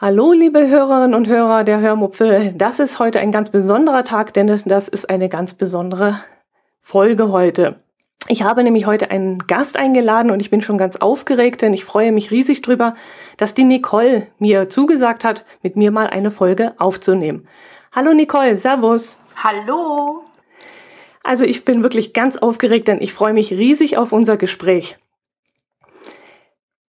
Hallo, liebe Hörerinnen und Hörer der Hörmupfel. Das ist heute ein ganz besonderer Tag, denn das ist eine ganz besondere Folge heute. Ich habe nämlich heute einen Gast eingeladen und ich bin schon ganz aufgeregt, denn ich freue mich riesig drüber, dass die Nicole mir zugesagt hat, mit mir mal eine Folge aufzunehmen. Hallo Nicole, Servus. Hallo. Also ich bin wirklich ganz aufgeregt, denn ich freue mich riesig auf unser Gespräch.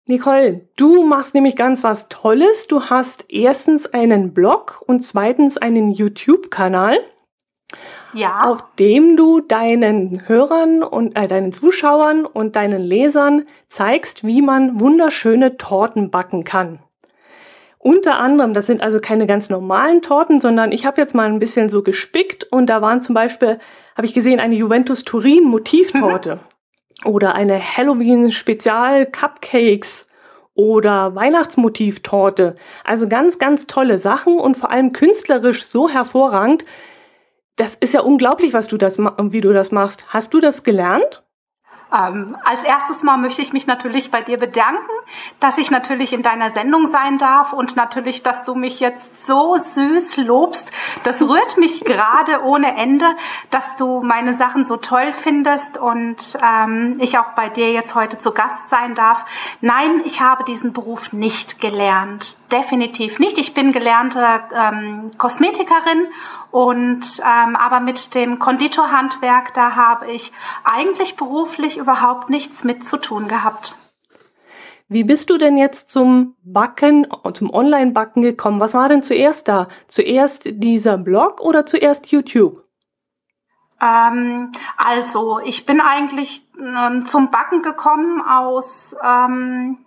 Nicole, du machst nämlich ganz was Tolles. Du hast erstens einen Blog und zweitens einen YouTube-Kanal. Ja. Auf dem du deinen Hörern und äh, deinen Zuschauern und deinen Lesern zeigst, wie man wunderschöne Torten backen kann. Unter anderem, das sind also keine ganz normalen Torten, sondern ich habe jetzt mal ein bisschen so gespickt und da waren zum Beispiel, habe ich gesehen, eine Juventus Turin Motivtorte. Mhm oder eine Halloween Spezial Cupcakes oder Weihnachtsmotivtorte. Also ganz, ganz tolle Sachen und vor allem künstlerisch so hervorragend. Das ist ja unglaublich, was du das, wie du das machst. Hast du das gelernt? Ähm, als erstes Mal möchte ich mich natürlich bei dir bedanken, dass ich natürlich in deiner Sendung sein darf und natürlich, dass du mich jetzt so süß lobst. Das rührt mich gerade ohne Ende, dass du meine Sachen so toll findest und ähm, ich auch bei dir jetzt heute zu Gast sein darf. Nein, ich habe diesen Beruf nicht gelernt. Definitiv nicht. Ich bin gelernte ähm, Kosmetikerin und ähm, aber mit dem Konditorhandwerk, da habe ich eigentlich beruflich überhaupt nichts mit zu tun gehabt. Wie bist du denn jetzt zum Backen, zum Online-Backen gekommen? Was war denn zuerst da? Zuerst dieser Blog oder zuerst YouTube? Ähm, also, ich bin eigentlich ähm, zum Backen gekommen aus ähm,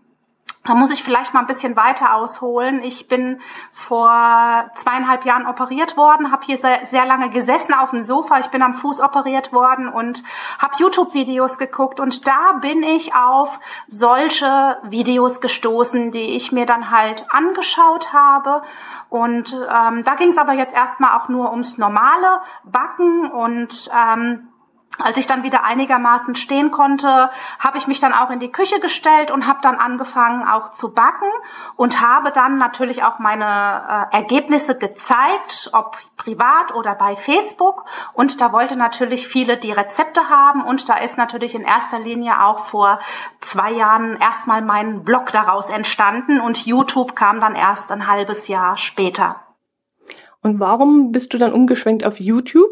da muss ich vielleicht mal ein bisschen weiter ausholen. Ich bin vor zweieinhalb Jahren operiert worden, habe hier sehr, sehr, lange gesessen auf dem Sofa. Ich bin am Fuß operiert worden und habe YouTube-Videos geguckt. Und da bin ich auf solche Videos gestoßen, die ich mir dann halt angeschaut habe. Und ähm, da ging es aber jetzt erstmal auch nur ums normale Backen und ähm, als ich dann wieder einigermaßen stehen konnte, habe ich mich dann auch in die Küche gestellt und habe dann angefangen auch zu backen und habe dann natürlich auch meine äh, Ergebnisse gezeigt, ob privat oder bei Facebook. Und da wollte natürlich viele die Rezepte haben und da ist natürlich in erster Linie auch vor zwei Jahren erstmal mein Blog daraus entstanden und YouTube kam dann erst ein halbes Jahr später. Und warum bist du dann umgeschwenkt auf YouTube?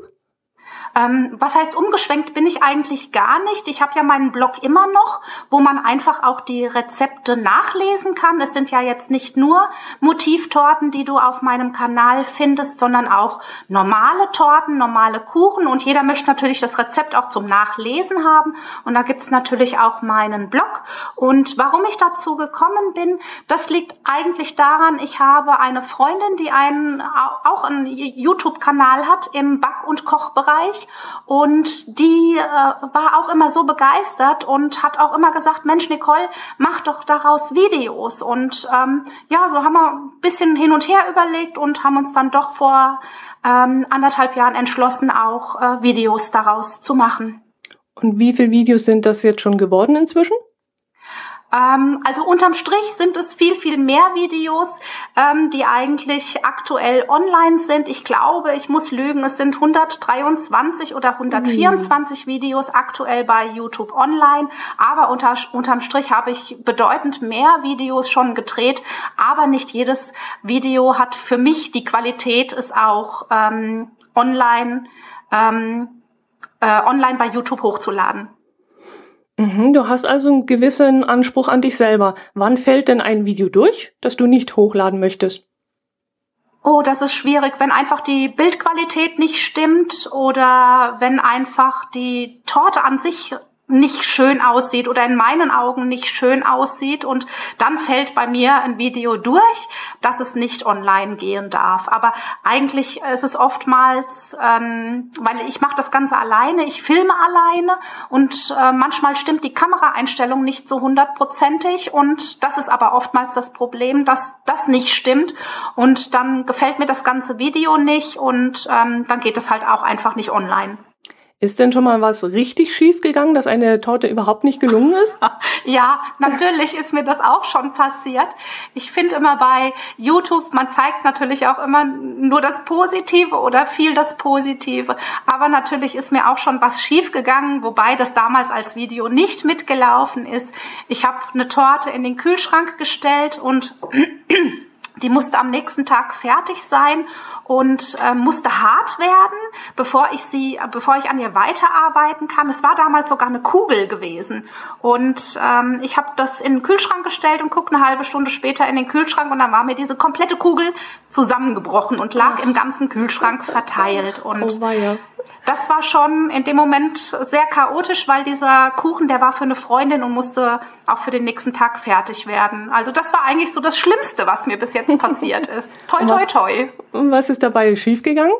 Ähm, was heißt umgeschwenkt bin ich eigentlich gar nicht. Ich habe ja meinen Blog immer noch, wo man einfach auch die Rezepte nachlesen kann. Es sind ja jetzt nicht nur Motivtorten, die du auf meinem Kanal findest, sondern auch normale Torten, normale Kuchen. Und jeder möchte natürlich das Rezept auch zum Nachlesen haben. Und da gibt's natürlich auch meinen Blog. Und warum ich dazu gekommen bin, das liegt eigentlich daran, ich habe eine Freundin, die einen, auch einen YouTube-Kanal hat im Back- und Kochbereich und die äh, war auch immer so begeistert und hat auch immer gesagt, Mensch, Nicole, mach doch daraus Videos. Und ähm, ja, so haben wir ein bisschen hin und her überlegt und haben uns dann doch vor ähm, anderthalb Jahren entschlossen, auch äh, Videos daraus zu machen. Und wie viele Videos sind das jetzt schon geworden inzwischen? Ähm, also unterm Strich sind es viel, viel mehr Videos, ähm, die eigentlich aktuell online sind. Ich glaube, ich muss lügen, es sind 123 oder 124 mhm. Videos aktuell bei YouTube online. Aber unter, unterm Strich habe ich bedeutend mehr Videos schon gedreht. Aber nicht jedes Video hat für mich die Qualität, es auch ähm, online, ähm, äh, online bei YouTube hochzuladen. Mhm, du hast also einen gewissen Anspruch an dich selber. Wann fällt denn ein Video durch, das du nicht hochladen möchtest? Oh, das ist schwierig, wenn einfach die Bildqualität nicht stimmt oder wenn einfach die Torte an sich nicht schön aussieht oder in meinen Augen nicht schön aussieht. Und dann fällt bei mir ein Video durch, dass es nicht online gehen darf. Aber eigentlich ist es oftmals, ähm, weil ich mache das Ganze alleine, ich filme alleine und äh, manchmal stimmt die Kameraeinstellung nicht so hundertprozentig. Und das ist aber oftmals das Problem, dass das nicht stimmt. Und dann gefällt mir das ganze Video nicht. Und ähm, dann geht es halt auch einfach nicht online. Ist denn schon mal was richtig schief gegangen, dass eine Torte überhaupt nicht gelungen ist? Ja, natürlich ist mir das auch schon passiert. Ich finde immer bei YouTube, man zeigt natürlich auch immer nur das Positive oder viel das Positive. Aber natürlich ist mir auch schon was schief gegangen, wobei das damals als Video nicht mitgelaufen ist. Ich habe eine Torte in den Kühlschrank gestellt und die musste am nächsten Tag fertig sein und äh, musste hart werden, bevor ich sie, bevor ich an ihr weiterarbeiten kann. Es war damals sogar eine Kugel gewesen und ähm, ich habe das in den Kühlschrank gestellt und gucke eine halbe Stunde später in den Kühlschrank und dann war mir diese komplette Kugel zusammengebrochen und lag Ach. im ganzen Kühlschrank verteilt und oh, das war schon in dem Moment sehr chaotisch, weil dieser Kuchen, der war für eine Freundin und musste auch für den nächsten Tag fertig werden. Also das war eigentlich so das Schlimmste, was mir bis jetzt passiert ist. Toi, toi, toi. Und was ist dabei schiefgegangen?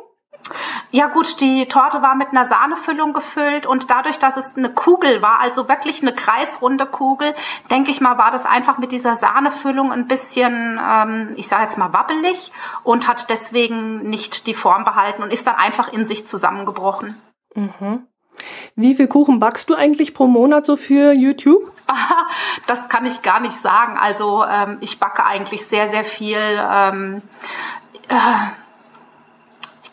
Ja gut, die Torte war mit einer Sahnefüllung gefüllt und dadurch, dass es eine Kugel war, also wirklich eine kreisrunde Kugel, denke ich mal, war das einfach mit dieser Sahnefüllung ein bisschen, ähm, ich sage jetzt mal, wabbelig und hat deswegen nicht die Form behalten und ist dann einfach in sich zusammengebrochen. Mhm. Wie viel Kuchen backst du eigentlich pro Monat so für YouTube? Das kann ich gar nicht sagen. Also ähm, ich backe eigentlich sehr, sehr viel. Ähm, äh,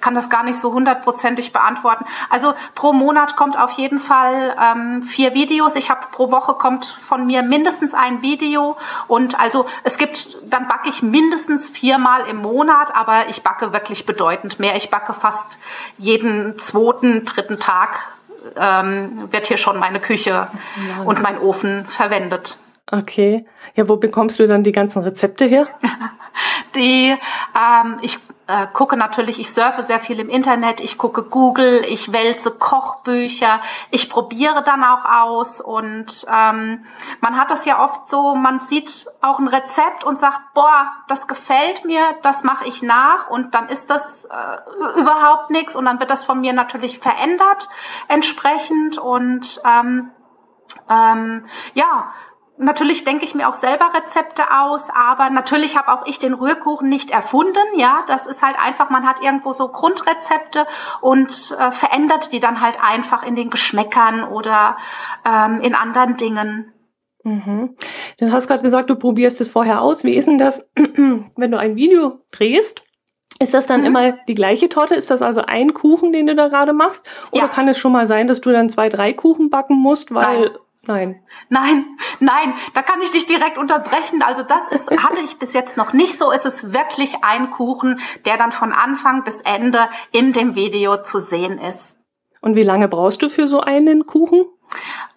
kann das gar nicht so hundertprozentig beantworten. Also pro Monat kommt auf jeden Fall ähm, vier Videos. Ich habe pro Woche kommt von mir mindestens ein Video und also es gibt, dann backe ich mindestens viermal im Monat, aber ich backe wirklich bedeutend mehr. Ich backe fast jeden zweiten, dritten Tag ähm, wird hier schon meine Küche Wahnsinn. und mein Ofen verwendet. Okay. Ja, wo bekommst du dann die ganzen Rezepte her? die, ähm, ich äh, gucke natürlich, ich surfe sehr viel im Internet, ich gucke Google, ich wälze Kochbücher, ich probiere dann auch aus und ähm, man hat das ja oft so, man sieht auch ein Rezept und sagt, boah, das gefällt mir, das mache ich nach und dann ist das äh, überhaupt nichts und dann wird das von mir natürlich verändert entsprechend und ähm, ähm, ja, Natürlich denke ich mir auch selber Rezepte aus, aber natürlich habe auch ich den Rührkuchen nicht erfunden. Ja, das ist halt einfach, man hat irgendwo so Grundrezepte und äh, verändert die dann halt einfach in den Geschmäckern oder ähm, in anderen Dingen. Mhm. Du hast gerade gesagt, du probierst es vorher aus. Wie ist denn das, wenn du ein Video drehst? Ist das dann mhm. immer die gleiche Torte? Ist das also ein Kuchen, den du da gerade machst? Oder ja. kann es schon mal sein, dass du dann zwei, drei Kuchen backen musst, weil Nein. Nein. Nein, nein, da kann ich dich direkt unterbrechen. Also das ist, hatte ich bis jetzt noch nicht so. Es ist wirklich ein Kuchen, der dann von Anfang bis Ende in dem Video zu sehen ist. Und wie lange brauchst du für so einen Kuchen?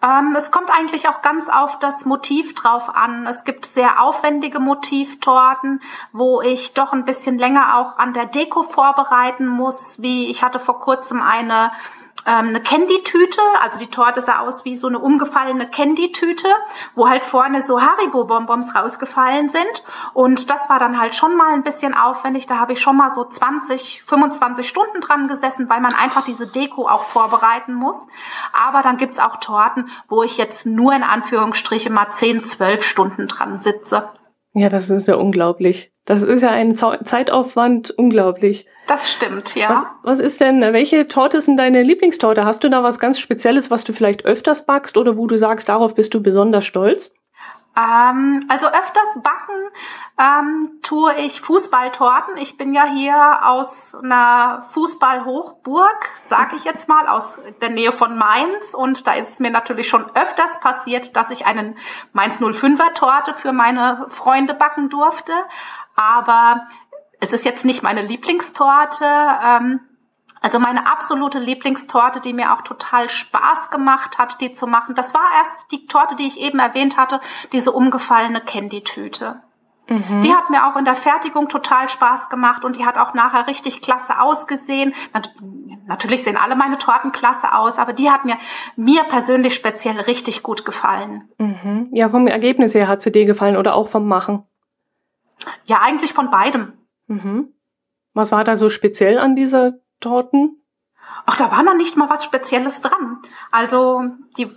Ähm, es kommt eigentlich auch ganz auf das Motiv drauf an. Es gibt sehr aufwendige Motivtorten, wo ich doch ein bisschen länger auch an der Deko vorbereiten muss. Wie ich hatte vor kurzem eine ähm, eine Candy-Tüte, also die Torte sah aus wie so eine umgefallene Candy-Tüte, wo halt vorne so Haribo-Bonbons rausgefallen sind. Und das war dann halt schon mal ein bisschen aufwendig. Da habe ich schon mal so 20, 25 Stunden dran gesessen, weil man einfach diese Deko auch vorbereiten muss. Aber dann gibt's auch Torten, wo ich jetzt nur in Anführungsstriche mal 10, 12 Stunden dran sitze. Ja, das ist ja unglaublich. Das ist ja ein Zeitaufwand unglaublich. Das stimmt, ja. Was, was ist denn, welche Torte ist denn deine Lieblingstorte? Hast du da was ganz Spezielles, was du vielleicht öfters backst oder wo du sagst, darauf bist du besonders stolz? Ähm, also öfters backen ähm, tue ich Fußballtorten. Ich bin ja hier aus einer Fußballhochburg, sage ich jetzt mal, aus der Nähe von Mainz. Und da ist es mir natürlich schon öfters passiert, dass ich einen Mainz 05er Torte für meine Freunde backen durfte. Aber es ist jetzt nicht meine Lieblingstorte. Ähm, also meine absolute Lieblingstorte, die mir auch total Spaß gemacht hat, die zu machen, das war erst die Torte, die ich eben erwähnt hatte, diese umgefallene Candy-Tüte. Mhm. Die hat mir auch in der Fertigung total Spaß gemacht und die hat auch nachher richtig klasse ausgesehen. Natürlich sehen alle meine Torten klasse aus, aber die hat mir, mir persönlich speziell richtig gut gefallen. Mhm. Ja, vom Ergebnis her hat sie dir gefallen oder auch vom Machen? Ja, eigentlich von beidem. Mhm. Was war da so speziell an dieser Torten? Ach, da war noch nicht mal was Spezielles dran. Also die,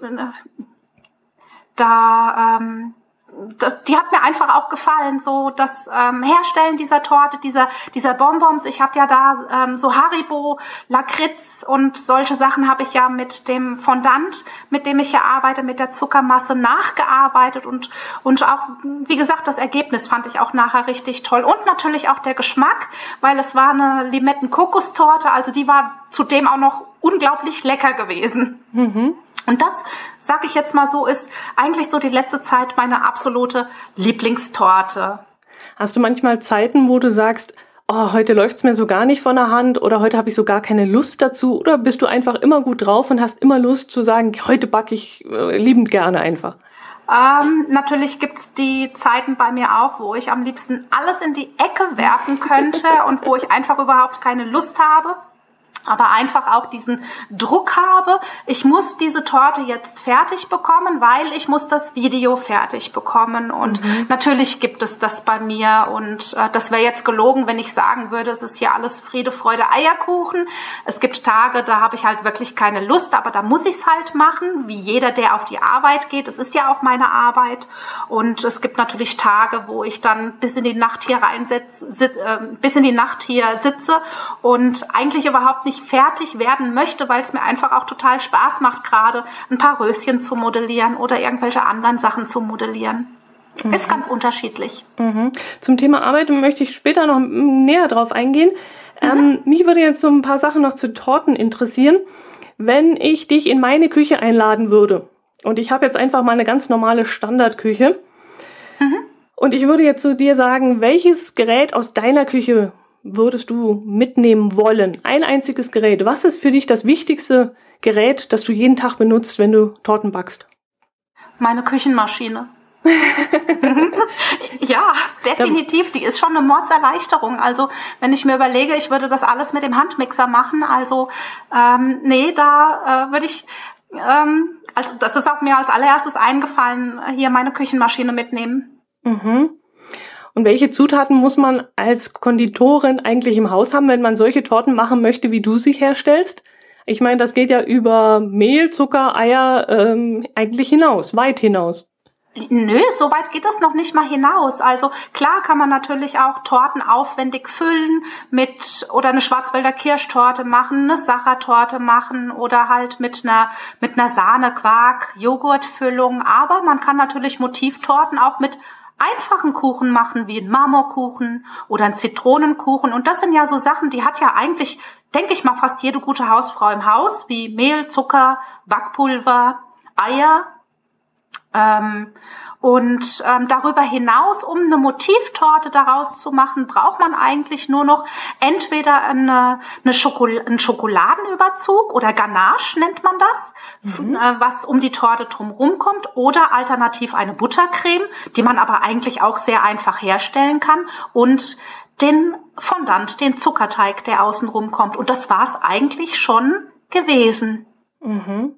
da, ähm, das, die hat mir einfach auch gefallen, so das ähm, Herstellen dieser Torte, dieser dieser Bonbons. Ich habe ja da ähm, so Haribo, Lakritz und solche Sachen habe ich ja mit dem Fondant, mit dem ich hier arbeite, mit der Zuckermasse nachgearbeitet und und auch wie gesagt das Ergebnis fand ich auch nachher richtig toll und natürlich auch der Geschmack, weil es war eine Limetten-Kokostorte, also die war zudem auch noch unglaublich lecker gewesen. Mhm. Und das, sag ich jetzt mal so, ist eigentlich so die letzte Zeit meine absolute Lieblingstorte. Hast du manchmal Zeiten, wo du sagst, oh, heute läuft's mir so gar nicht von der Hand oder heute habe ich so gar keine Lust dazu oder bist du einfach immer gut drauf und hast immer Lust zu sagen, heute backe ich äh, liebend gerne einfach? Ähm, natürlich gibt's die Zeiten bei mir auch, wo ich am liebsten alles in die Ecke werfen könnte und wo ich einfach überhaupt keine Lust habe aber einfach auch diesen Druck habe, ich muss diese Torte jetzt fertig bekommen, weil ich muss das Video fertig bekommen. Und mhm. natürlich gibt es das bei mir. Und äh, das wäre jetzt gelogen, wenn ich sagen würde, es ist hier alles Friede, Freude, Eierkuchen. Es gibt Tage, da habe ich halt wirklich keine Lust, aber da muss ich es halt machen, wie jeder, der auf die Arbeit geht. Es ist ja auch meine Arbeit. Und es gibt natürlich Tage, wo ich dann bis in die Nacht hier reinsetze, äh, bis in die Nacht hier sitze und eigentlich überhaupt nicht nicht fertig werden möchte, weil es mir einfach auch total Spaß macht, gerade ein paar Röschen zu modellieren oder irgendwelche anderen Sachen zu modellieren. Mhm. Ist ganz unterschiedlich. Mhm. Zum Thema Arbeit möchte ich später noch näher drauf eingehen. Mhm. Ähm, mich würde jetzt so ein paar Sachen noch zu Torten interessieren. Wenn ich dich in meine Küche einladen würde und ich habe jetzt einfach mal eine ganz normale Standardküche mhm. und ich würde jetzt zu dir sagen, welches Gerät aus deiner Küche würdest du mitnehmen wollen? Ein einziges Gerät. Was ist für dich das wichtigste Gerät, das du jeden Tag benutzt, wenn du Torten backst? Meine Küchenmaschine. ja, definitiv. Die ist schon eine Mordserleichterung. Also wenn ich mir überlege, ich würde das alles mit dem Handmixer machen, also ähm, nee, da äh, würde ich, ähm, also das ist auch mir als allererstes eingefallen, hier meine Küchenmaschine mitnehmen. Mhm. Und welche Zutaten muss man als Konditorin eigentlich im Haus haben, wenn man solche Torten machen möchte, wie du sie herstellst? Ich meine, das geht ja über Mehl, Zucker, Eier ähm, eigentlich hinaus, weit hinaus. Nö, so weit geht das noch nicht mal hinaus. Also klar kann man natürlich auch Torten aufwendig füllen mit oder eine Schwarzwälder Kirschtorte machen, eine Sachertorte machen oder halt mit einer mit einer Sahne, Quark, Joghurtfüllung. Aber man kann natürlich Motivtorten auch mit einfachen Kuchen machen, wie einen Marmorkuchen oder einen Zitronenkuchen. Und das sind ja so Sachen, die hat ja eigentlich, denke ich mal, fast jede gute Hausfrau im Haus, wie Mehl, Zucker, Backpulver, Eier. Ähm, und ähm, darüber hinaus, um eine Motivtorte daraus zu machen, braucht man eigentlich nur noch entweder eine, eine Schokol einen Schokoladenüberzug oder Ganache nennt man das, mhm. äh, was um die Torte drumherum kommt, oder alternativ eine Buttercreme, die man aber eigentlich auch sehr einfach herstellen kann und den Fondant, den Zuckerteig, der außenrum kommt. Und das war's eigentlich schon gewesen. Mhm.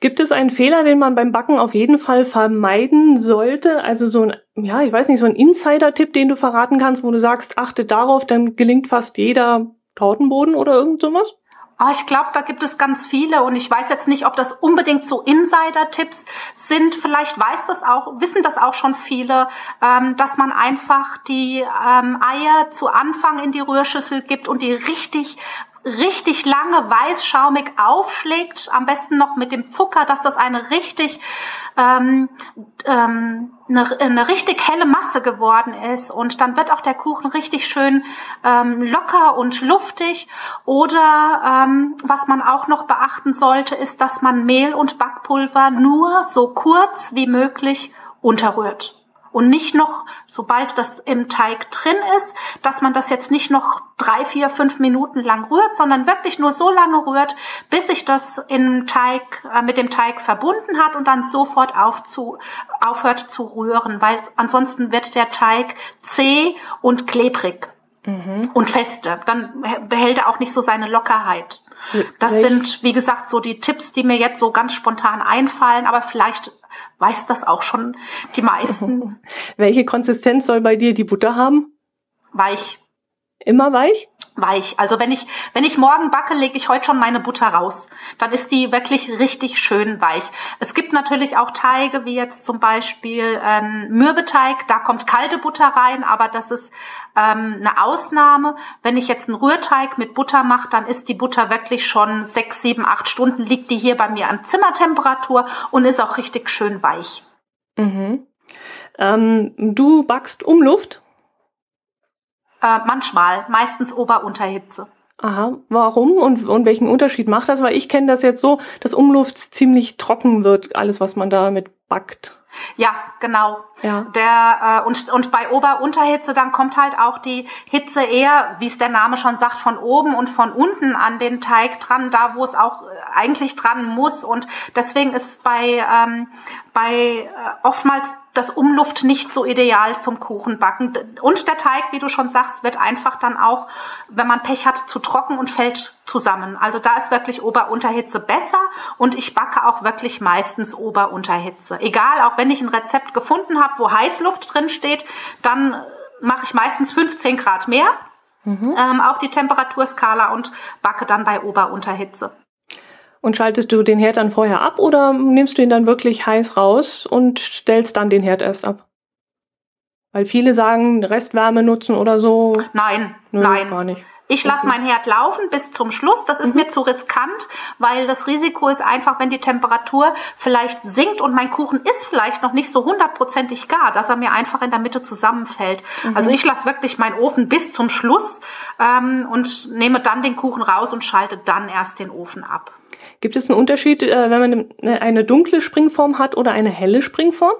Gibt es einen Fehler, den man beim Backen auf jeden Fall vermeiden sollte? Also so ein, ja, ich weiß nicht, so ein Insider-Tipp, den du verraten kannst, wo du sagst, achte darauf, dann gelingt fast jeder Tortenboden oder irgend sowas? Oh, ich glaube, da gibt es ganz viele und ich weiß jetzt nicht, ob das unbedingt so Insider-Tipps sind. Vielleicht weiß das auch, wissen das auch schon viele, ähm, dass man einfach die ähm, Eier zu Anfang in die Rührschüssel gibt und die richtig richtig lange weißschaumig aufschlägt, am besten noch mit dem Zucker, dass das eine richtig ähm, ähm, eine, eine richtig helle Masse geworden ist und dann wird auch der Kuchen richtig schön ähm, locker und luftig. Oder ähm, was man auch noch beachten sollte, ist, dass man Mehl und Backpulver nur so kurz wie möglich unterrührt. Und nicht noch, sobald das im Teig drin ist, dass man das jetzt nicht noch drei, vier, fünf Minuten lang rührt, sondern wirklich nur so lange rührt, bis sich das im Teig, äh, mit dem Teig verbunden hat und dann sofort auf zu, aufhört zu rühren, weil ansonsten wird der Teig zäh und klebrig mhm. und feste. Dann behält er auch nicht so seine Lockerheit. Das Welch? sind, wie gesagt, so die Tipps, die mir jetzt so ganz spontan einfallen, aber vielleicht weiß das auch schon die meisten. Welche Konsistenz soll bei dir die Butter haben? Weich. Immer weich? Weich. Also wenn ich, wenn ich morgen backe, lege ich heute schon meine Butter raus. Dann ist die wirklich richtig schön weich. Es gibt natürlich auch Teige, wie jetzt zum Beispiel ähm, Mürbeteig, da kommt kalte Butter rein, aber das ist ähm, eine Ausnahme. Wenn ich jetzt einen Rührteig mit Butter mache, dann ist die Butter wirklich schon sechs, sieben, acht Stunden, liegt die hier bei mir an Zimmertemperatur und ist auch richtig schön weich. Mhm. Ähm, du backst Umluft? Äh, manchmal, meistens Ober-Unterhitze. Aha, warum und, und welchen Unterschied macht das? Weil ich kenne das jetzt so, dass Umluft ziemlich trocken wird, alles was man damit backt. Ja, genau. Ja. Der, äh, und, und bei Ober-Unterhitze, dann kommt halt auch die Hitze eher, wie es der Name schon sagt, von oben und von unten an den Teig dran, da wo es auch äh, eigentlich dran muss. Und deswegen ist bei, ähm, bei äh, oftmals das Umluft nicht so ideal zum Kuchenbacken. Und der Teig, wie du schon sagst, wird einfach dann auch, wenn man Pech hat, zu trocken und fällt zusammen. Also da ist wirklich Ober-Unterhitze besser und ich backe auch wirklich meistens Ober-Unterhitze. Egal, auch wenn ich ein Rezept gefunden habe, wo Heißluft drin steht, dann mache ich meistens 15 Grad mehr mhm. ähm, auf die Temperaturskala und backe dann bei Ober-Unterhitze. Und schaltest du den Herd dann vorher ab oder nimmst du ihn dann wirklich heiß raus und stellst dann den Herd erst ab? Weil viele sagen, Restwärme nutzen oder so. Nein, Nö, nein. Gar nicht. Ich lasse mein Herd laufen bis zum Schluss. Das ist mhm. mir zu riskant, weil das Risiko ist einfach, wenn die Temperatur vielleicht sinkt und mein Kuchen ist vielleicht noch nicht so hundertprozentig gar, dass er mir einfach in der Mitte zusammenfällt. Mhm. Also ich lasse wirklich meinen Ofen bis zum Schluss ähm, und nehme dann den Kuchen raus und schalte dann erst den Ofen ab. Gibt es einen Unterschied, äh, wenn man eine dunkle Springform hat oder eine helle Springform?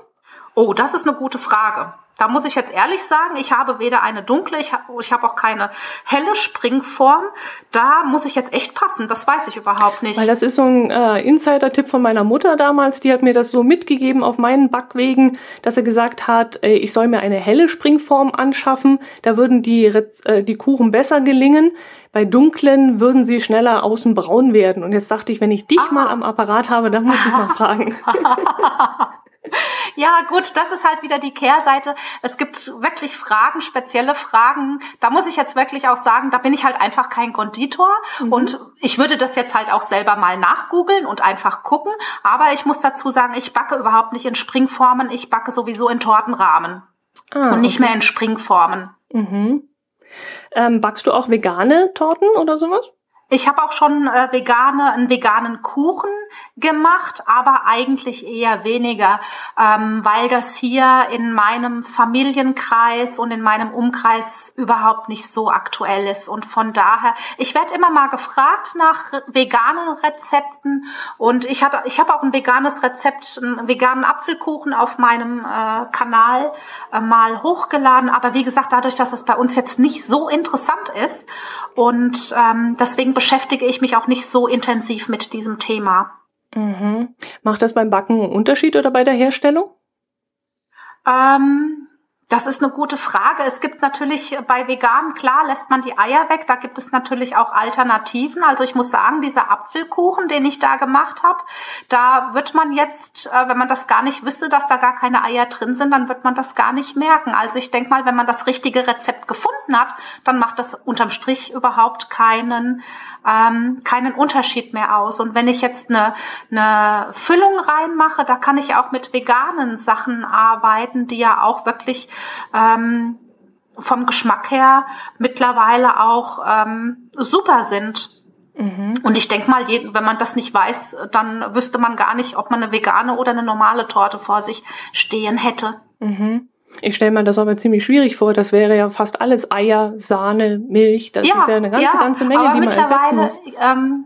Oh, das ist eine gute Frage. Da muss ich jetzt ehrlich sagen, ich habe weder eine dunkle, ich habe ich hab auch keine helle Springform. Da muss ich jetzt echt passen. Das weiß ich überhaupt nicht. Weil das ist so ein äh, Insider-Tipp von meiner Mutter damals. Die hat mir das so mitgegeben auf meinen Backwegen, dass er gesagt hat, äh, ich soll mir eine helle Springform anschaffen. Da würden die, äh, die Kuchen besser gelingen. Bei dunklen würden sie schneller außen braun werden. Und jetzt dachte ich, wenn ich dich ah. mal am Apparat habe, dann muss ich mal fragen. Ja, gut, das ist halt wieder die Kehrseite. Es gibt wirklich Fragen, spezielle Fragen. Da muss ich jetzt wirklich auch sagen, da bin ich halt einfach kein Konditor. Mhm. Und ich würde das jetzt halt auch selber mal nachgoogeln und einfach gucken. Aber ich muss dazu sagen, ich backe überhaupt nicht in Springformen. Ich backe sowieso in Tortenrahmen. Ah, und nicht okay. mehr in Springformen. Mhm. Ähm, backst du auch vegane Torten oder sowas? Ich habe auch schon äh, vegane, einen veganen Kuchen gemacht, aber eigentlich eher weniger, ähm, weil das hier in meinem Familienkreis und in meinem Umkreis überhaupt nicht so aktuell ist. Und von daher, ich werde immer mal gefragt nach veganen Rezepten und ich hatte, ich habe auch ein veganes Rezept, einen veganen Apfelkuchen auf meinem äh, Kanal äh, mal hochgeladen. Aber wie gesagt, dadurch, dass das bei uns jetzt nicht so interessant ist und ähm, deswegen beschäftige ich mich auch nicht so intensiv mit diesem Thema. Mhm. Macht das beim Backen einen Unterschied oder bei der Herstellung? Ähm, das ist eine gute Frage. Es gibt natürlich bei Veganen, klar, lässt man die Eier weg. Da gibt es natürlich auch Alternativen. Also ich muss sagen, dieser Apfelkuchen, den ich da gemacht habe, da wird man jetzt, äh, wenn man das gar nicht wüsste, dass da gar keine Eier drin sind, dann wird man das gar nicht merken. Also ich denke mal, wenn man das richtige Rezept gefunden hat, dann macht das unterm Strich überhaupt keinen ähm, keinen Unterschied mehr aus. Und wenn ich jetzt eine, eine Füllung reinmache, da kann ich auch mit veganen Sachen arbeiten, die ja auch wirklich ähm, vom Geschmack her mittlerweile auch ähm, super sind. Mhm. Und ich denke mal, wenn man das nicht weiß, dann wüsste man gar nicht, ob man eine vegane oder eine normale Torte vor sich stehen hätte. Mhm. Ich stelle mir das aber ziemlich schwierig vor. Das wäre ja fast alles Eier, Sahne, Milch. Das ja, ist ja eine ganze, ja, ganze Menge, die man ersetzen muss. Ähm,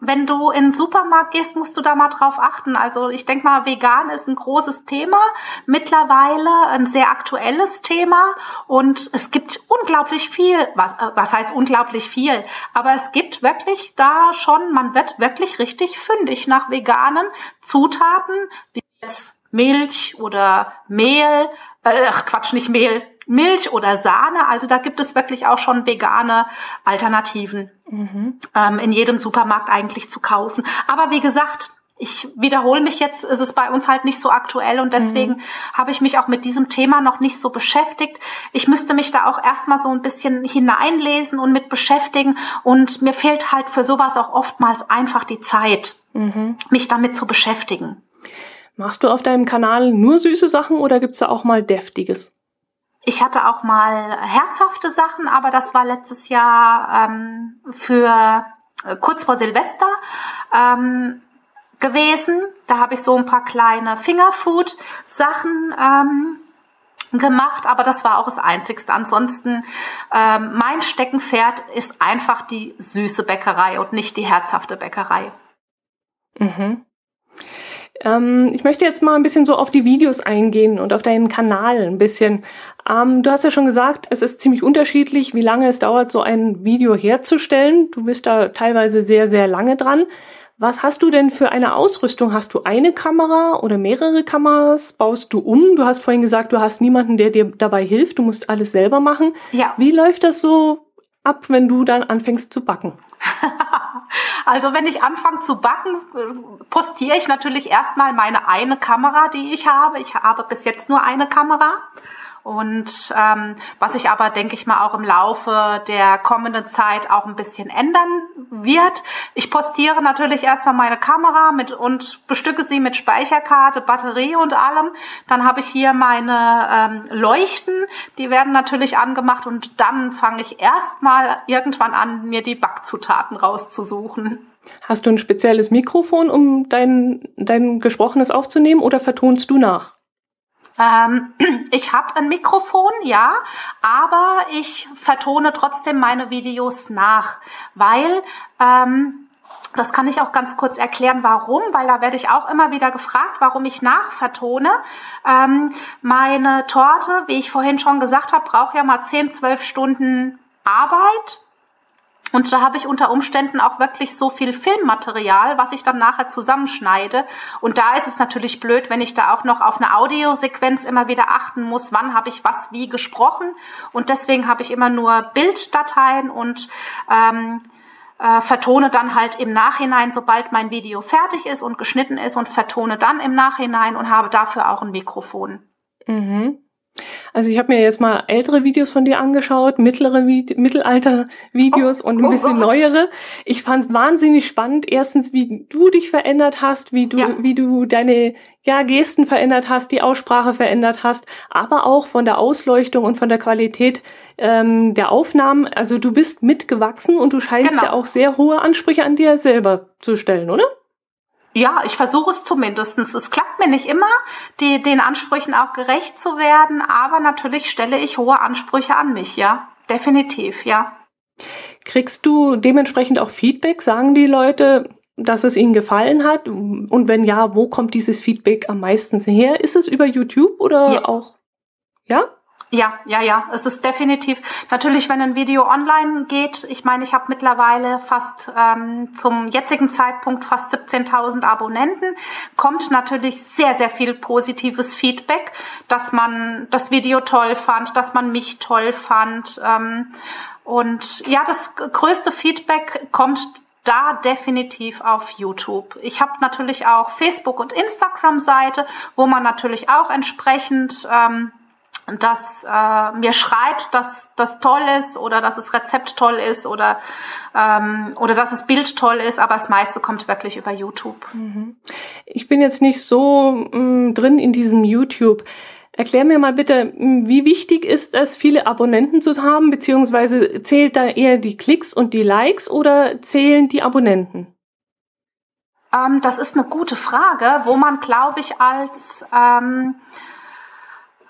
wenn du in den Supermarkt gehst, musst du da mal drauf achten. Also ich denke mal, vegan ist ein großes Thema, mittlerweile ein sehr aktuelles Thema und es gibt unglaublich viel, was, äh, was heißt unglaublich viel, aber es gibt wirklich da schon, man wird wirklich richtig fündig nach veganen Zutaten, wie jetzt Milch oder Mehl, äh, ach Quatsch, nicht Mehl, Milch oder Sahne. Also da gibt es wirklich auch schon vegane Alternativen mhm. ähm, in jedem Supermarkt eigentlich zu kaufen. Aber wie gesagt, ich wiederhole mich jetzt, ist es bei uns halt nicht so aktuell und deswegen mhm. habe ich mich auch mit diesem Thema noch nicht so beschäftigt. Ich müsste mich da auch erstmal so ein bisschen hineinlesen und mit beschäftigen und mir fehlt halt für sowas auch oftmals einfach die Zeit, mhm. mich damit zu beschäftigen. Machst du auf deinem Kanal nur süße Sachen oder gibt's da auch mal deftiges? Ich hatte auch mal herzhafte Sachen, aber das war letztes Jahr ähm, für äh, kurz vor Silvester. Ähm, gewesen. Da habe ich so ein paar kleine Fingerfood-Sachen ähm, gemacht, aber das war auch das Einzigste. Ansonsten, ähm, mein Steckenpferd ist einfach die süße Bäckerei und nicht die herzhafte Bäckerei. Mhm. Ähm, ich möchte jetzt mal ein bisschen so auf die Videos eingehen und auf deinen Kanal ein bisschen. Ähm, du hast ja schon gesagt, es ist ziemlich unterschiedlich, wie lange es dauert, so ein Video herzustellen. Du bist da teilweise sehr, sehr lange dran. Was hast du denn für eine Ausrüstung? Hast du eine Kamera oder mehrere Kameras? Baust du um? Du hast vorhin gesagt, du hast niemanden, der dir dabei hilft. Du musst alles selber machen. Ja. Wie läuft das so ab, wenn du dann anfängst zu backen? also wenn ich anfange zu backen, postiere ich natürlich erstmal meine eine Kamera, die ich habe. Ich habe bis jetzt nur eine Kamera. Und ähm, was sich aber, denke ich mal, auch im Laufe der kommenden Zeit auch ein bisschen ändern wird. Ich postiere natürlich erstmal meine Kamera mit und bestücke sie mit Speicherkarte, Batterie und allem. Dann habe ich hier meine ähm, Leuchten, die werden natürlich angemacht und dann fange ich erstmal irgendwann an, mir die Backzutaten rauszusuchen. Hast du ein spezielles Mikrofon, um dein, dein Gesprochenes aufzunehmen oder vertonst du nach? Ähm, ich habe ein Mikrofon, ja, aber ich vertone trotzdem meine Videos nach, weil ähm, das kann ich auch ganz kurz erklären, warum, weil da werde ich auch immer wieder gefragt, warum ich nachvertone. Ähm, meine Torte, wie ich vorhin schon gesagt habe, braucht ja mal 10, 12 Stunden Arbeit und da habe ich unter Umständen auch wirklich so viel Filmmaterial, was ich dann nachher zusammenschneide. Und da ist es natürlich blöd, wenn ich da auch noch auf eine Audiosequenz immer wieder achten muss, wann habe ich was wie gesprochen. Und deswegen habe ich immer nur Bilddateien und ähm, äh, vertone dann halt im Nachhinein, sobald mein Video fertig ist und geschnitten ist und vertone dann im Nachhinein und habe dafür auch ein Mikrofon. Mhm. Also ich habe mir jetzt mal ältere Videos von dir angeschaut, mittlere Vide Mittelalter-Videos oh, und ein oh bisschen Gott. neuere. Ich fand es wahnsinnig spannend. Erstens, wie du dich verändert hast, wie du, ja. wie du deine ja, Gesten verändert hast, die Aussprache verändert hast, aber auch von der Ausleuchtung und von der Qualität ähm, der Aufnahmen. Also du bist mitgewachsen und du scheinst genau. ja auch sehr hohe Ansprüche an dir selber zu stellen, oder? Ja, ich versuche es zumindestens. Es klappt mir nicht immer, die, den Ansprüchen auch gerecht zu werden, aber natürlich stelle ich hohe Ansprüche an mich, ja. Definitiv, ja. Kriegst du dementsprechend auch Feedback? Sagen die Leute, dass es ihnen gefallen hat? Und wenn ja, wo kommt dieses Feedback am meisten her? Ist es über YouTube oder ja. auch? Ja? Ja, ja, ja. Es ist definitiv natürlich, wenn ein Video online geht. Ich meine, ich habe mittlerweile fast ähm, zum jetzigen Zeitpunkt fast 17.000 Abonnenten. Kommt natürlich sehr, sehr viel positives Feedback, dass man das Video toll fand, dass man mich toll fand. Ähm, und ja, das größte Feedback kommt da definitiv auf YouTube. Ich habe natürlich auch Facebook und Instagram Seite, wo man natürlich auch entsprechend ähm, das äh, mir schreibt, dass das toll ist oder dass das Rezept toll ist oder ähm, oder dass das Bild toll ist, aber das meiste kommt wirklich über YouTube. Mhm. Ich bin jetzt nicht so mh, mm, drin in diesem YouTube. Erklär mir mal bitte, mm, wie wichtig ist es, viele Abonnenten zu haben, beziehungsweise zählt da eher die Klicks und die Likes oder zählen die Abonnenten? Ähm, das ist eine gute Frage, wo man, glaube ich, als ähm,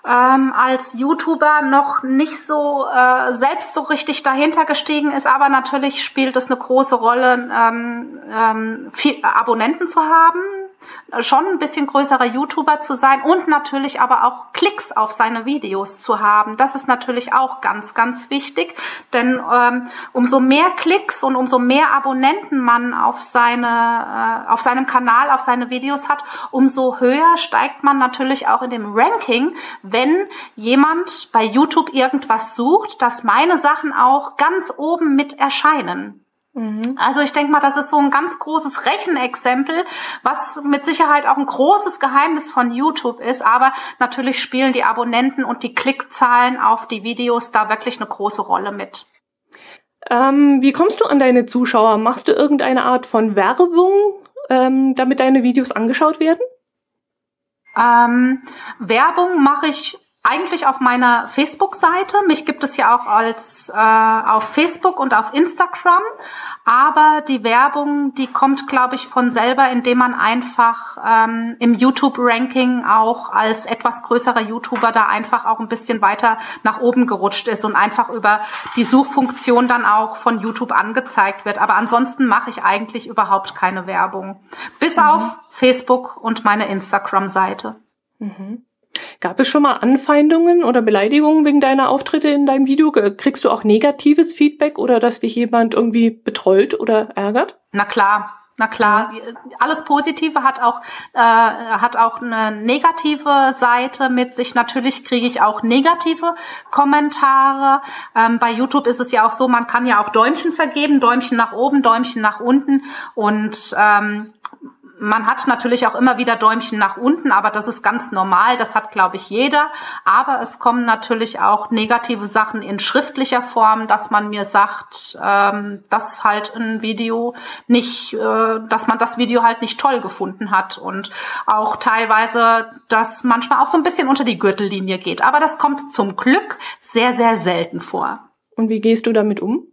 ähm, als YouTuber noch nicht so äh, selbst so richtig dahinter gestiegen ist, aber natürlich spielt es eine große Rolle, ähm, ähm, viel Abonnenten zu haben, schon ein bisschen größerer YouTuber zu sein und natürlich aber auch Klicks auf seine Videos zu haben. Das ist natürlich auch ganz, ganz wichtig, denn ähm, umso mehr Klicks und umso mehr Abonnenten man auf seine, äh, auf seinem Kanal, auf seine Videos hat, umso höher steigt man natürlich auch in dem Ranking, wenn jemand bei YouTube irgendwas sucht, dass meine Sachen auch ganz oben mit erscheinen. Mhm. Also ich denke mal, das ist so ein ganz großes Rechenexempel, was mit Sicherheit auch ein großes Geheimnis von YouTube ist. Aber natürlich spielen die Abonnenten und die Klickzahlen auf die Videos da wirklich eine große Rolle mit. Ähm, wie kommst du an deine Zuschauer? Machst du irgendeine Art von Werbung, ähm, damit deine Videos angeschaut werden? Ähm, Werbung mache ich eigentlich auf meiner Facebook-Seite. Mich gibt es ja auch als äh, auf Facebook und auf Instagram. Aber die Werbung, die kommt, glaube ich, von selber, indem man einfach ähm, im YouTube-Ranking auch als etwas größerer YouTuber da einfach auch ein bisschen weiter nach oben gerutscht ist und einfach über die Suchfunktion dann auch von YouTube angezeigt wird. Aber ansonsten mache ich eigentlich überhaupt keine Werbung. Bis mhm. auf Facebook und meine Instagram-Seite. Mhm. Gab es schon mal Anfeindungen oder Beleidigungen wegen deiner Auftritte in deinem Video? Kriegst du auch negatives Feedback oder dass dich jemand irgendwie betrollt oder ärgert? Na klar, na klar, alles Positive hat auch äh, hat auch eine negative Seite mit sich. Natürlich kriege ich auch negative Kommentare. Ähm, bei YouTube ist es ja auch so, man kann ja auch Däumchen vergeben, Däumchen nach oben, Däumchen nach unten und ähm, man hat natürlich auch immer wieder Däumchen nach unten, aber das ist ganz normal. Das hat, glaube ich, jeder. Aber es kommen natürlich auch negative Sachen in schriftlicher Form, dass man mir sagt, ähm, dass halt ein Video nicht, äh, dass man das Video halt nicht toll gefunden hat und auch teilweise, dass manchmal auch so ein bisschen unter die Gürtellinie geht. Aber das kommt zum Glück sehr, sehr selten vor. Und wie gehst du damit um?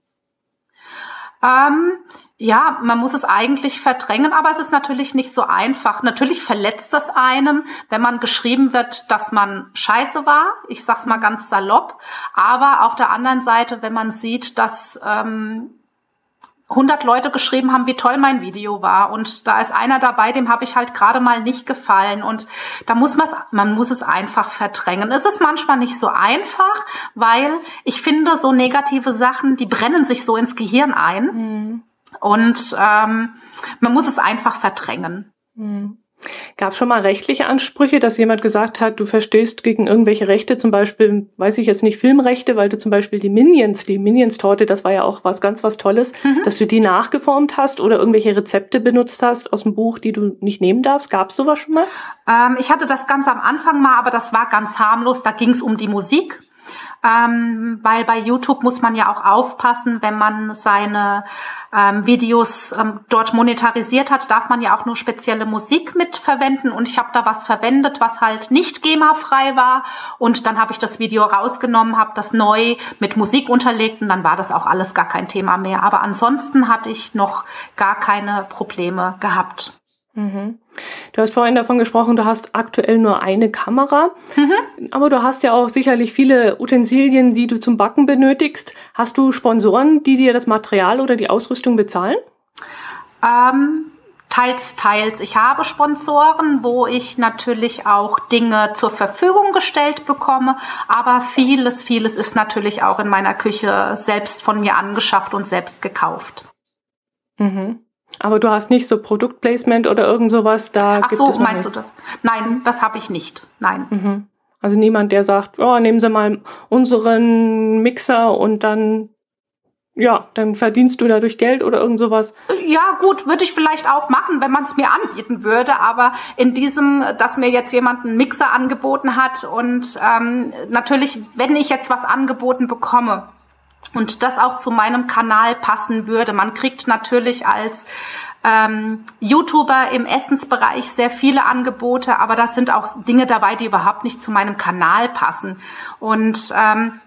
Ähm, ja, man muss es eigentlich verdrängen, aber es ist natürlich nicht so einfach. Natürlich verletzt das einem, wenn man geschrieben wird, dass man scheiße war. Ich sag's mal ganz salopp. Aber auf der anderen Seite, wenn man sieht, dass ähm, 100 Leute geschrieben haben, wie toll mein Video war und da ist einer dabei, dem habe ich halt gerade mal nicht gefallen und da muss man man muss es einfach verdrängen. Es ist manchmal nicht so einfach, weil ich finde so negative Sachen, die brennen sich so ins Gehirn ein. Mhm. Und ähm, man muss es einfach verdrängen. Hm. Gab es schon mal rechtliche Ansprüche, dass jemand gesagt hat, du verstehst gegen irgendwelche Rechte, zum Beispiel, weiß ich jetzt nicht, Filmrechte, weil du zum Beispiel die Minions, die Minions-Torte, das war ja auch was ganz was Tolles, mhm. dass du die nachgeformt hast oder irgendwelche Rezepte benutzt hast aus dem Buch, die du nicht nehmen darfst. Gab es sowas schon mal? Ähm, ich hatte das ganz am Anfang mal, aber das war ganz harmlos. Da ging es um die Musik ähm, weil bei YouTube muss man ja auch aufpassen, wenn man seine ähm, Videos ähm, dort monetarisiert hat, darf man ja auch nur spezielle Musik mitverwenden und ich habe da was verwendet, was halt nicht GEMA-frei war und dann habe ich das Video rausgenommen, habe das neu mit Musik unterlegt und dann war das auch alles gar kein Thema mehr. Aber ansonsten hatte ich noch gar keine Probleme gehabt. Mhm. Du hast vorhin davon gesprochen, du hast aktuell nur eine Kamera, mhm. aber du hast ja auch sicherlich viele Utensilien, die du zum Backen benötigst. Hast du Sponsoren, die dir das Material oder die Ausrüstung bezahlen? Ähm, teils, teils. Ich habe Sponsoren, wo ich natürlich auch Dinge zur Verfügung gestellt bekomme, aber vieles, vieles ist natürlich auch in meiner Küche selbst von mir angeschafft und selbst gekauft. Mhm. Aber du hast nicht so Produktplacement oder irgend sowas, da Ach gibt so, es meinst nichts. du das? Nein, das habe ich nicht. Nein. Mhm. Also niemand, der sagt, oh, nehmen Sie mal unseren Mixer und dann ja, dann verdienst du dadurch Geld oder irgend sowas. Ja, gut, würde ich vielleicht auch machen, wenn man es mir anbieten würde. Aber in diesem, dass mir jetzt jemand einen Mixer angeboten hat und ähm, natürlich, wenn ich jetzt was angeboten bekomme, und das auch zu meinem Kanal passen würde. Man kriegt natürlich als ähm, YouTuber im Essensbereich sehr viele Angebote, aber da sind auch Dinge dabei, die überhaupt nicht zu meinem Kanal passen. Und ähm,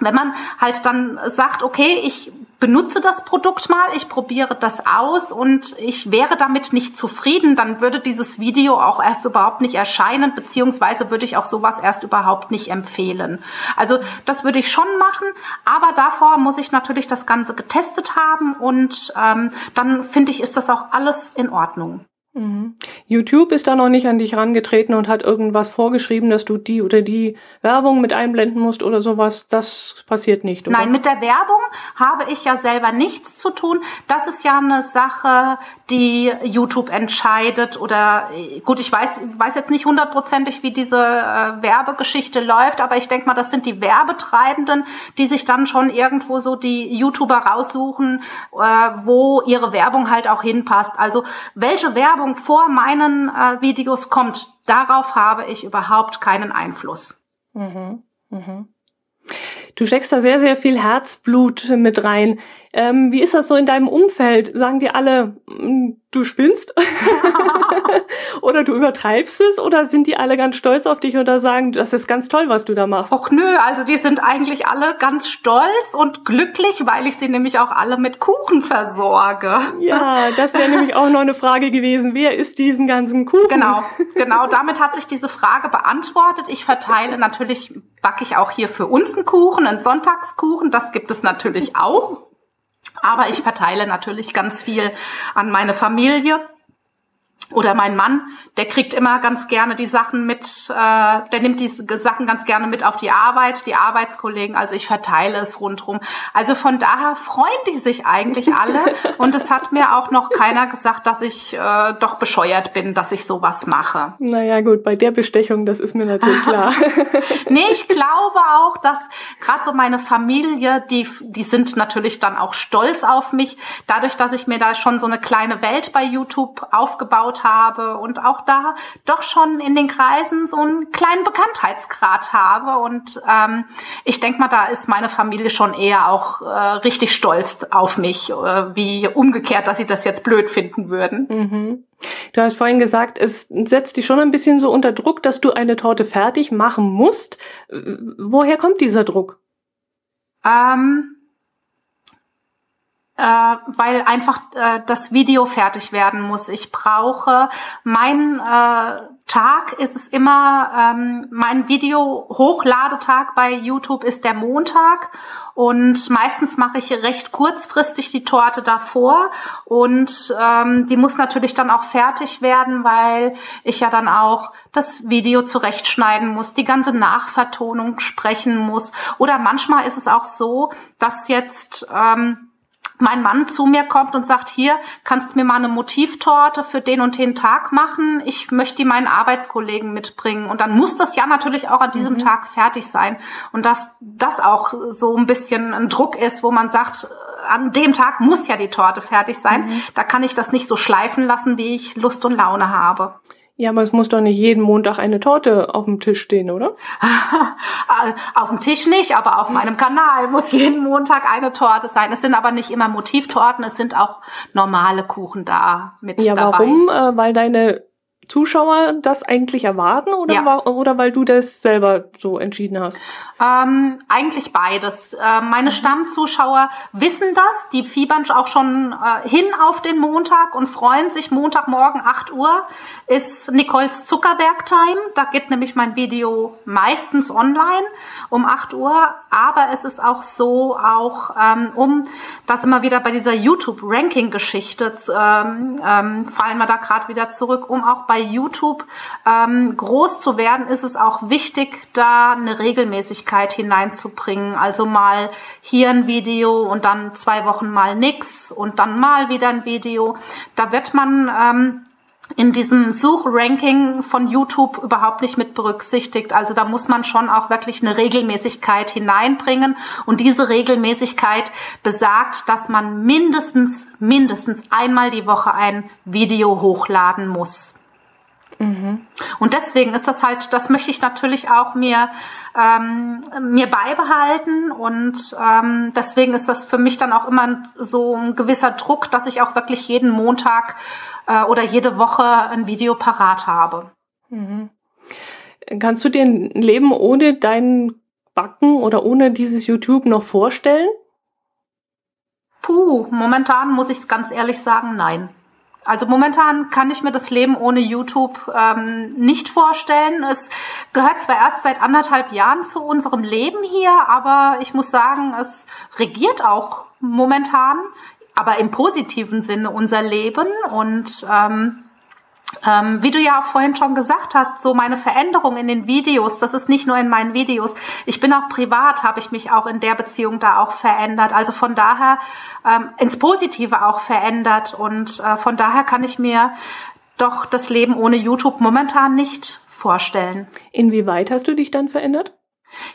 wenn man halt dann sagt, okay, ich benutze das Produkt mal, ich probiere das aus und ich wäre damit nicht zufrieden, dann würde dieses Video auch erst überhaupt nicht erscheinen, beziehungsweise würde ich auch sowas erst überhaupt nicht empfehlen. Also das würde ich schon machen, aber davor muss ich natürlich das Ganze getestet haben und ähm, dann finde ich, ist das auch alles in Ordnung. Mhm. YouTube ist da noch nicht an dich rangetreten und hat irgendwas vorgeschrieben, dass du die oder die Werbung mit einblenden musst oder sowas. Das passiert nicht, oder? Nein, mit der Werbung habe ich ja selber nichts zu tun. Das ist ja eine Sache, die YouTube entscheidet oder gut, ich weiß, weiß jetzt nicht hundertprozentig, wie diese äh, Werbegeschichte läuft, aber ich denke mal, das sind die Werbetreibenden, die sich dann schon irgendwo so die YouTuber raussuchen, äh, wo ihre Werbung halt auch hinpasst. Also welche Werbung Werbung vor meinen äh, Videos kommt, darauf habe ich überhaupt keinen Einfluss. Mhm. Mhm. Du steckst da sehr, sehr viel Herzblut mit rein. Ähm, wie ist das so in deinem Umfeld? Sagen die alle, mm, du spinnst? oder du übertreibst es? Oder sind die alle ganz stolz auf dich oder sagen, das ist ganz toll, was du da machst? Och nö, also die sind eigentlich alle ganz stolz und glücklich, weil ich sie nämlich auch alle mit Kuchen versorge. Ja, das wäre nämlich auch noch eine Frage gewesen. Wer isst diesen ganzen Kuchen? Genau, genau. Damit hat sich diese Frage beantwortet. Ich verteile natürlich, backe ich auch hier für uns einen Kuchen, einen Sonntagskuchen. Das gibt es natürlich auch. Aber ich verteile natürlich ganz viel an meine Familie. Oder mein Mann, der kriegt immer ganz gerne die Sachen mit, äh, der nimmt die Sachen ganz gerne mit auf die Arbeit, die Arbeitskollegen, also ich verteile es rundrum. Also von daher freuen die sich eigentlich alle und es hat mir auch noch keiner gesagt, dass ich äh, doch bescheuert bin, dass ich sowas mache. Naja gut, bei der Bestechung, das ist mir natürlich klar. nee, ich glaube auch, dass gerade so meine Familie, die, die sind natürlich dann auch stolz auf mich, dadurch, dass ich mir da schon so eine kleine Welt bei YouTube aufgebaut habe und auch da doch schon in den Kreisen so einen kleinen Bekanntheitsgrad habe. Und ähm, ich denke mal, da ist meine Familie schon eher auch äh, richtig stolz auf mich, äh, wie umgekehrt, dass sie das jetzt blöd finden würden. Mhm. Du hast vorhin gesagt, es setzt dich schon ein bisschen so unter Druck, dass du eine Torte fertig machen musst. Woher kommt dieser Druck? Ähm, äh, weil einfach äh, das Video fertig werden muss. Ich brauche mein äh, Tag ist es immer, ähm, mein Video-Hochladetag bei YouTube ist der Montag. Und meistens mache ich recht kurzfristig die Torte davor. Und ähm, die muss natürlich dann auch fertig werden, weil ich ja dann auch das Video zurechtschneiden muss, die ganze Nachvertonung sprechen muss. Oder manchmal ist es auch so, dass jetzt ähm, mein Mann zu mir kommt und sagt, hier, kannst du mir mal eine Motivtorte für den und den Tag machen? Ich möchte die meinen Arbeitskollegen mitbringen. Und dann muss das ja natürlich auch an diesem mhm. Tag fertig sein. Und dass das auch so ein bisschen ein Druck ist, wo man sagt, an dem Tag muss ja die Torte fertig sein. Mhm. Da kann ich das nicht so schleifen lassen, wie ich Lust und Laune habe. Ja, aber es muss doch nicht jeden Montag eine Torte auf dem Tisch stehen, oder? auf dem Tisch nicht, aber auf meinem Kanal muss jeden Montag eine Torte sein. Es sind aber nicht immer Motivtorten, es sind auch normale Kuchen da mit ja, dabei. Ja, warum? Äh, weil deine Zuschauer das eigentlich erwarten oder, ja. oder weil du das selber so entschieden hast? Ähm, eigentlich beides. Äh, meine Stammzuschauer wissen das, die fiebern auch schon äh, hin auf den Montag und freuen sich. Montagmorgen 8 Uhr ist Nicoles Zuckerberg-Time. Da geht nämlich mein Video meistens online um 8 Uhr. Aber es ist auch so, auch ähm, um das immer wieder bei dieser YouTube-Ranking-Geschichte ähm, ähm, fallen wir da gerade wieder zurück, um auch bei YouTube ähm, groß zu werden, ist es auch wichtig, da eine Regelmäßigkeit hineinzubringen. Also mal hier ein Video und dann zwei Wochen mal nix und dann mal wieder ein Video. Da wird man ähm, in diesem Suchranking von YouTube überhaupt nicht mit berücksichtigt. Also da muss man schon auch wirklich eine Regelmäßigkeit hineinbringen. Und diese Regelmäßigkeit besagt, dass man mindestens, mindestens einmal die Woche ein Video hochladen muss. Mhm. Und deswegen ist das halt, das möchte ich natürlich auch mir, ähm, mir beibehalten und ähm, deswegen ist das für mich dann auch immer so ein gewisser Druck, dass ich auch wirklich jeden Montag äh, oder jede Woche ein Video parat habe. Mhm. Kannst du dir ein Leben ohne dein Backen oder ohne dieses YouTube noch vorstellen? Puh, momentan muss ich es ganz ehrlich sagen, nein. Also momentan kann ich mir das Leben ohne YouTube ähm, nicht vorstellen. Es gehört zwar erst seit anderthalb Jahren zu unserem Leben hier, aber ich muss sagen, es regiert auch momentan, aber im positiven Sinne unser Leben und ähm, ähm, wie du ja auch vorhin schon gesagt hast, so meine Veränderung in den Videos, das ist nicht nur in meinen Videos. Ich bin auch privat, habe ich mich auch in der Beziehung da auch verändert. Also von daher ähm, ins Positive auch verändert. Und äh, von daher kann ich mir doch das Leben ohne YouTube momentan nicht vorstellen. Inwieweit hast du dich dann verändert?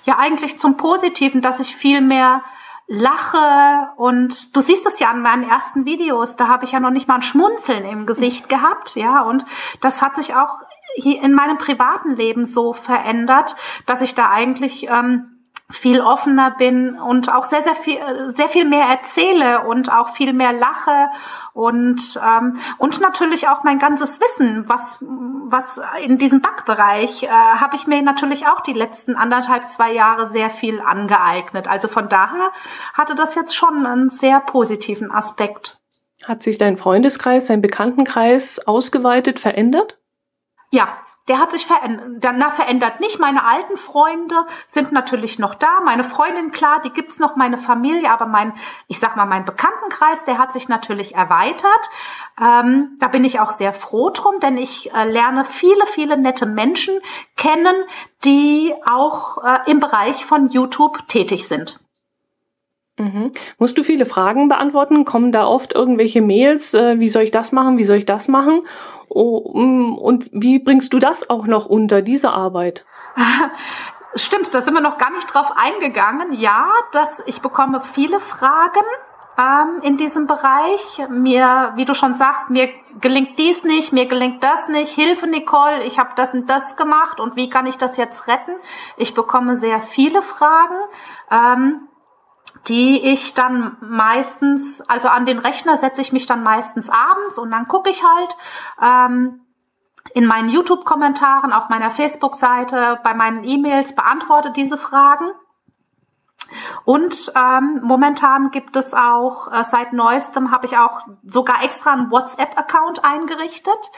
Ja, eigentlich zum Positiven, dass ich viel mehr lache und du siehst es ja an meinen ersten Videos, da habe ich ja noch nicht mal ein Schmunzeln im Gesicht gehabt, ja, und das hat sich auch hier in meinem privaten Leben so verändert, dass ich da eigentlich ähm, viel offener bin und auch sehr, sehr viel, sehr viel mehr erzähle und auch viel mehr lache und, ähm, und natürlich auch mein ganzes Wissen, was, was in diesem Backbereich, äh, habe ich mir natürlich auch die letzten anderthalb, zwei Jahre sehr viel angeeignet. Also von daher hatte das jetzt schon einen sehr positiven Aspekt. Hat sich dein Freundeskreis, dein Bekanntenkreis ausgeweitet, verändert? Ja, der hat sich verändert, danach verändert nicht. Meine alten Freunde sind natürlich noch da. Meine Freundin, klar, die gibt's noch, meine Familie, aber mein, ich sag mal, mein Bekanntenkreis, der hat sich natürlich erweitert. Ähm, da bin ich auch sehr froh drum, denn ich äh, lerne viele, viele nette Menschen kennen, die auch äh, im Bereich von YouTube tätig sind. Mhm. Musst du viele Fragen beantworten? Kommen da oft irgendwelche Mails? Äh, wie soll ich das machen? Wie soll ich das machen? Oh, und wie bringst du das auch noch unter, diese Arbeit? Stimmt, da sind wir noch gar nicht drauf eingegangen. Ja, dass ich bekomme viele Fragen ähm, in diesem Bereich. Mir, wie du schon sagst, mir gelingt dies nicht, mir gelingt das nicht. Hilfe, Nicole, ich habe das und das gemacht und wie kann ich das jetzt retten? Ich bekomme sehr viele Fragen. Ähm, die ich dann meistens, also an den Rechner setze ich mich dann meistens abends und dann gucke ich halt ähm, in meinen YouTube-Kommentaren, auf meiner Facebook-Seite, bei meinen E-Mails beantworte diese Fragen. Und ähm, momentan gibt es auch, äh, seit neuestem habe ich auch sogar extra einen WhatsApp-Account eingerichtet,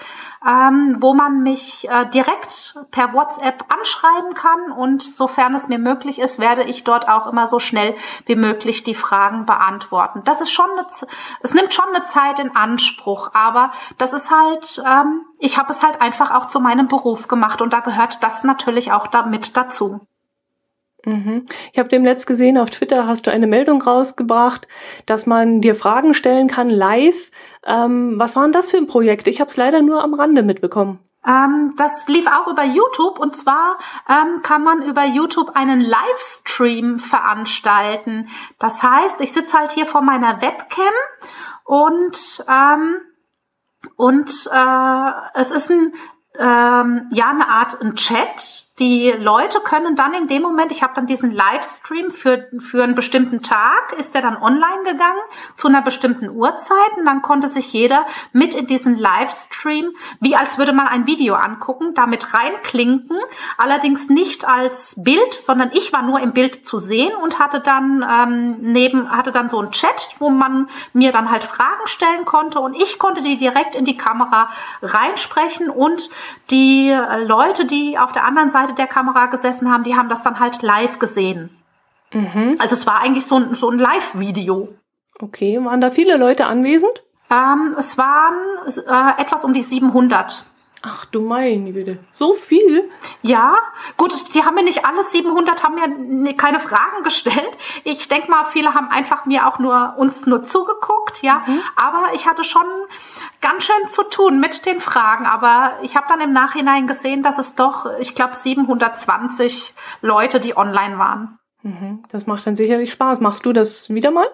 ähm, wo man mich äh, direkt per WhatsApp anschreiben kann. Und sofern es mir möglich ist, werde ich dort auch immer so schnell wie möglich die Fragen beantworten. Das ist schon, es nimmt schon eine Zeit in Anspruch, aber das ist halt, ähm, ich habe es halt einfach auch zu meinem Beruf gemacht und da gehört das natürlich auch damit dazu. Mhm. Ich habe dem Netz gesehen, auf Twitter hast du eine Meldung rausgebracht, dass man dir Fragen stellen kann live. Ähm, was war denn das für ein Projekt? Ich habe es leider nur am Rande mitbekommen. Ähm, das lief auch über YouTube und zwar ähm, kann man über YouTube einen Livestream veranstalten. Das heißt, ich sitze halt hier vor meiner Webcam und ähm, und äh, es ist ein ähm, ja eine Art ein Chat die Leute können dann in dem Moment, ich habe dann diesen Livestream für, für einen bestimmten Tag, ist der dann online gegangen zu einer bestimmten Uhrzeit und dann konnte sich jeder mit in diesen Livestream, wie als würde man ein Video angucken, damit reinklinken, allerdings nicht als Bild, sondern ich war nur im Bild zu sehen und hatte dann ähm, neben, hatte dann so einen Chat, wo man mir dann halt Fragen stellen konnte und ich konnte die direkt in die Kamera reinsprechen und die Leute, die auf der anderen Seite Seite der Kamera gesessen haben, die haben das dann halt live gesehen. Mhm. Also es war eigentlich so ein, so ein Live-Video. Okay, waren da viele Leute anwesend? Ähm, es waren äh, etwas um die 700. Ach du meine Güte, so viel? Ja, gut, die haben mir nicht alle 700 haben mir keine Fragen gestellt. Ich denke mal, viele haben einfach mir auch nur uns nur zugeguckt, ja. Mhm. Aber ich hatte schon ganz schön zu tun mit den Fragen. Aber ich habe dann im Nachhinein gesehen, dass es doch, ich glaube, 720 Leute, die online waren. Mhm. Das macht dann sicherlich Spaß. Machst du das wieder mal?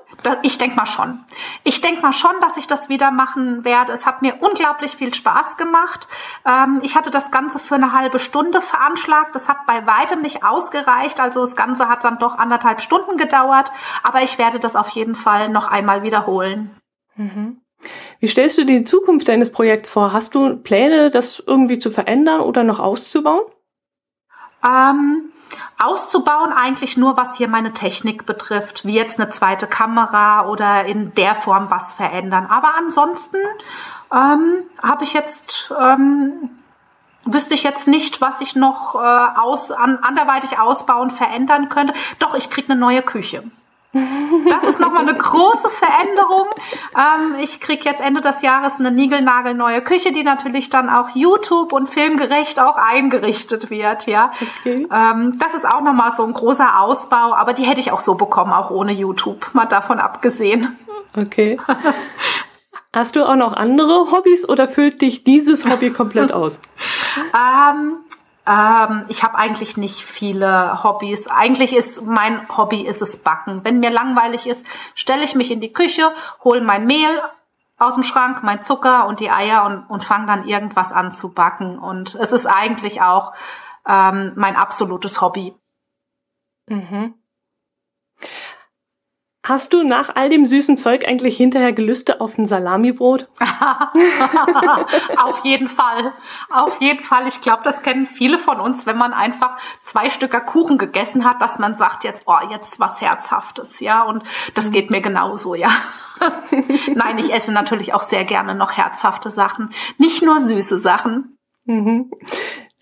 Ich denke mal schon. Ich denke mal schon, dass ich das wieder machen werde. Es hat mir unglaublich viel Spaß gemacht. Ähm, ich hatte das Ganze für eine halbe Stunde veranschlagt. Das hat bei weitem nicht ausgereicht. Also das Ganze hat dann doch anderthalb Stunden gedauert. Aber ich werde das auf jeden Fall noch einmal wiederholen. Mhm. Wie stellst du dir die Zukunft deines Projekts vor? Hast du Pläne, das irgendwie zu verändern oder noch auszubauen? Ähm, auszubauen, eigentlich nur was hier meine Technik betrifft, wie jetzt eine zweite Kamera oder in der Form was verändern. Aber ansonsten ähm, habe ich jetzt ähm, wüsste ich jetzt nicht, was ich noch äh, aus, an, anderweitig ausbauen, verändern könnte. Doch, ich krieg eine neue Küche. Das ist nochmal eine große Veränderung. Ähm, ich kriege jetzt Ende des Jahres eine niegelnagelneue Küche, die natürlich dann auch YouTube und filmgerecht auch eingerichtet wird. Ja, okay. ähm, das ist auch nochmal so ein großer Ausbau, aber die hätte ich auch so bekommen, auch ohne YouTube, mal davon abgesehen. Okay. Hast du auch noch andere Hobbys oder füllt dich dieses Hobby komplett aus? ähm, ähm, ich habe eigentlich nicht viele Hobbys. Eigentlich ist mein Hobby ist es Backen. Wenn mir langweilig ist, stelle ich mich in die Küche, hole mein Mehl aus dem Schrank, mein Zucker und die Eier und, und fange dann irgendwas an zu backen. Und es ist eigentlich auch ähm, mein absolutes Hobby. Mhm. Hast du nach all dem süßen Zeug eigentlich hinterher Gelüste auf ein Salamibrot? auf jeden Fall. Auf jeden Fall. Ich glaube, das kennen viele von uns, wenn man einfach zwei Stücker Kuchen gegessen hat, dass man sagt jetzt, oh, jetzt was Herzhaftes, ja. Und das geht mir genauso, ja. Nein, ich esse natürlich auch sehr gerne noch herzhafte Sachen. Nicht nur süße Sachen. Mhm.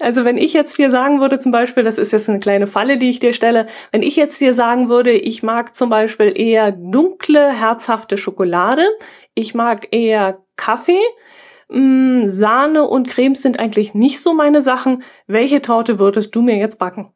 Also wenn ich jetzt dir sagen würde, zum Beispiel, das ist jetzt eine kleine Falle, die ich dir stelle, wenn ich jetzt dir sagen würde, ich mag zum Beispiel eher dunkle, herzhafte Schokolade, ich mag eher Kaffee, mh, mm, Sahne und Cremes sind eigentlich nicht so meine Sachen. Welche Torte würdest du mir jetzt backen?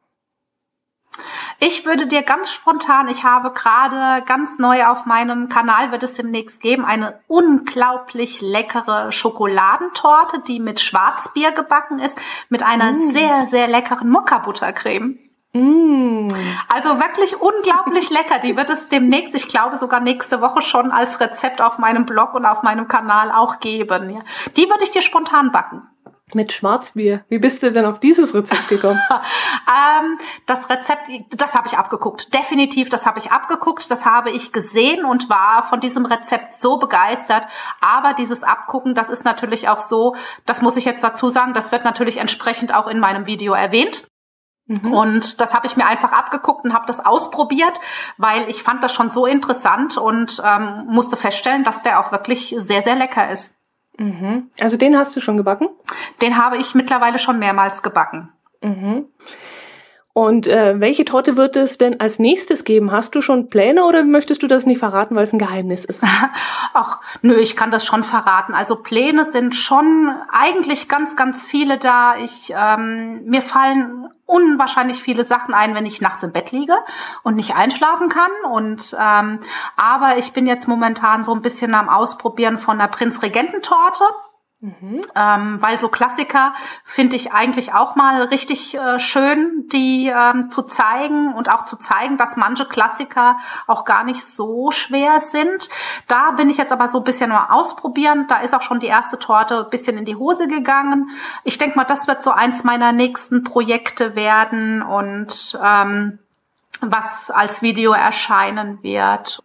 Ich würde dir ganz spontan, ich habe gerade ganz neu auf meinem Kanal, wird es demnächst geben, eine unglaublich leckere Schokoladentorte, die mit Schwarzbier gebacken ist, mit einer mm. sehr, sehr leckeren Mokka-Buttercreme. Mm. Also wirklich unglaublich lecker. Die wird es demnächst, ich glaube sogar nächste Woche schon als Rezept auf meinem Blog und auf meinem Kanal auch geben. Die würde ich dir spontan backen. Mit Schwarzbier. Wie bist du denn auf dieses Rezept gekommen? ähm, das Rezept, das habe ich abgeguckt. Definitiv, das habe ich abgeguckt. Das habe ich gesehen und war von diesem Rezept so begeistert. Aber dieses Abgucken, das ist natürlich auch so, das muss ich jetzt dazu sagen, das wird natürlich entsprechend auch in meinem Video erwähnt. Mhm. Und das habe ich mir einfach abgeguckt und habe das ausprobiert, weil ich fand das schon so interessant und ähm, musste feststellen, dass der auch wirklich sehr, sehr lecker ist. Mhm. Also den hast du schon gebacken? Den habe ich mittlerweile schon mehrmals gebacken. Mhm. Und äh, welche Torte wird es denn als nächstes geben? Hast du schon Pläne oder möchtest du das nicht verraten, weil es ein Geheimnis ist? Ach, nö, ich kann das schon verraten. Also Pläne sind schon eigentlich ganz, ganz viele da. Ich ähm, mir fallen unwahrscheinlich viele Sachen ein, wenn ich nachts im Bett liege und nicht einschlafen kann. Und ähm, aber ich bin jetzt momentan so ein bisschen am Ausprobieren von der Prinzregententorte. Mhm. Ähm, weil so Klassiker finde ich eigentlich auch mal richtig äh, schön, die ähm, zu zeigen und auch zu zeigen, dass manche Klassiker auch gar nicht so schwer sind. Da bin ich jetzt aber so ein bisschen mal ausprobieren. Da ist auch schon die erste Torte ein bisschen in die Hose gegangen. Ich denke mal, das wird so eins meiner nächsten Projekte werden und ähm, was als Video erscheinen wird.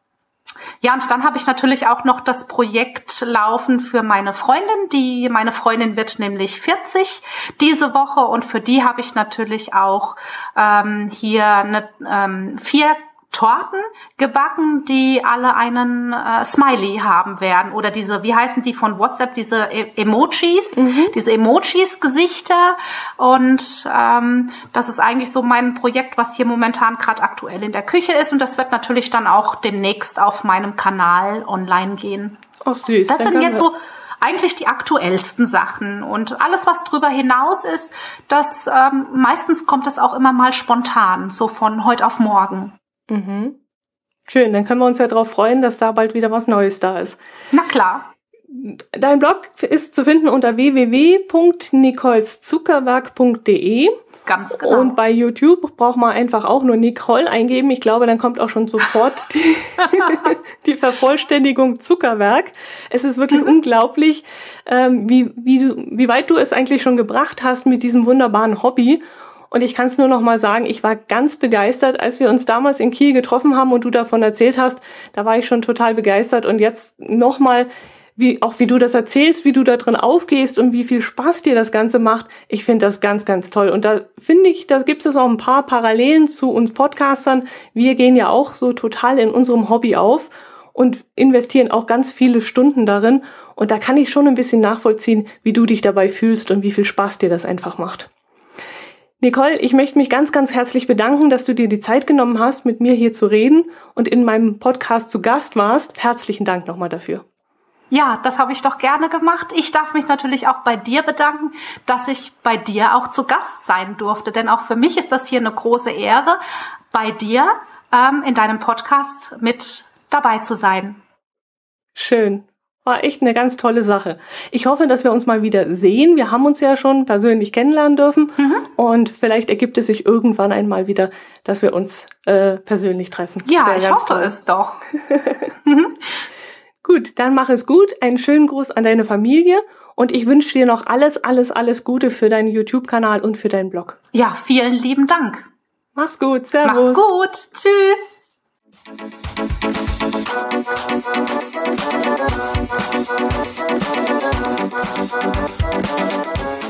Ja, und dann habe ich natürlich auch noch das Projekt laufen für meine Freundin. Die meine Freundin wird nämlich 40 diese Woche und für die habe ich natürlich auch ähm, hier eine, ähm, vier Torten gebacken, die alle einen äh, Smiley haben werden oder diese, wie heißen die von WhatsApp, diese e Emojis, mhm. diese Emojis-Gesichter und ähm, das ist eigentlich so mein Projekt, was hier momentan gerade aktuell in der Küche ist und das wird natürlich dann auch demnächst auf meinem Kanal online gehen. Ach süß. Das sind jetzt so eigentlich die aktuellsten Sachen und alles, was drüber hinaus ist, das ähm, meistens kommt das auch immer mal spontan, so von heute auf morgen. Mhm. Schön, dann können wir uns ja darauf freuen, dass da bald wieder was Neues da ist. Na klar. Dein Blog ist zu finden unter www.nicoleszuckerwerk.de. Ganz genau. Und bei YouTube braucht man einfach auch nur Nicole eingeben. Ich glaube, dann kommt auch schon sofort die, die Vervollständigung Zuckerwerk. Es ist wirklich mhm. unglaublich, ähm, wie, wie, wie weit du es eigentlich schon gebracht hast mit diesem wunderbaren Hobby. Und ich kann es nur noch mal sagen, ich war ganz begeistert, als wir uns damals in Kiel getroffen haben und du davon erzählt hast. Da war ich schon total begeistert. Und jetzt noch mal, wie, auch wie du das erzählst, wie du da drin aufgehst und wie viel Spaß dir das Ganze macht. Ich finde das ganz, ganz toll. Und da finde ich, da gibt es auch ein paar Parallelen zu uns Podcastern. Wir gehen ja auch so total in unserem Hobby auf und investieren auch ganz viele Stunden darin. Und da kann ich schon ein bisschen nachvollziehen, wie du dich dabei fühlst und wie viel Spaß dir das einfach macht. Nicole, ich möchte mich ganz, ganz herzlich bedanken, dass du dir die Zeit genommen hast, mit mir hier zu reden und in meinem Podcast zu Gast warst. Herzlichen Dank nochmal dafür. Ja, das habe ich doch gerne gemacht. Ich darf mich natürlich auch bei dir bedanken, dass ich bei dir auch zu Gast sein durfte. Denn auch für mich ist das hier eine große Ehre, bei dir ähm, in deinem Podcast mit dabei zu sein. Schön. War echt eine ganz tolle Sache. Ich hoffe, dass wir uns mal wieder sehen. Wir haben uns ja schon persönlich kennenlernen dürfen mhm. und vielleicht ergibt es sich irgendwann einmal wieder, dass wir uns äh, persönlich treffen. Ja, ich hoffe toll. es doch. Mhm. gut, dann mach es gut. Einen schönen Gruß an deine Familie und ich wünsche dir noch alles, alles, alles Gute für deinen YouTube-Kanal und für deinen Blog. Ja, vielen lieben Dank. Mach's gut, servus. Mach's gut, tschüss. Thank you.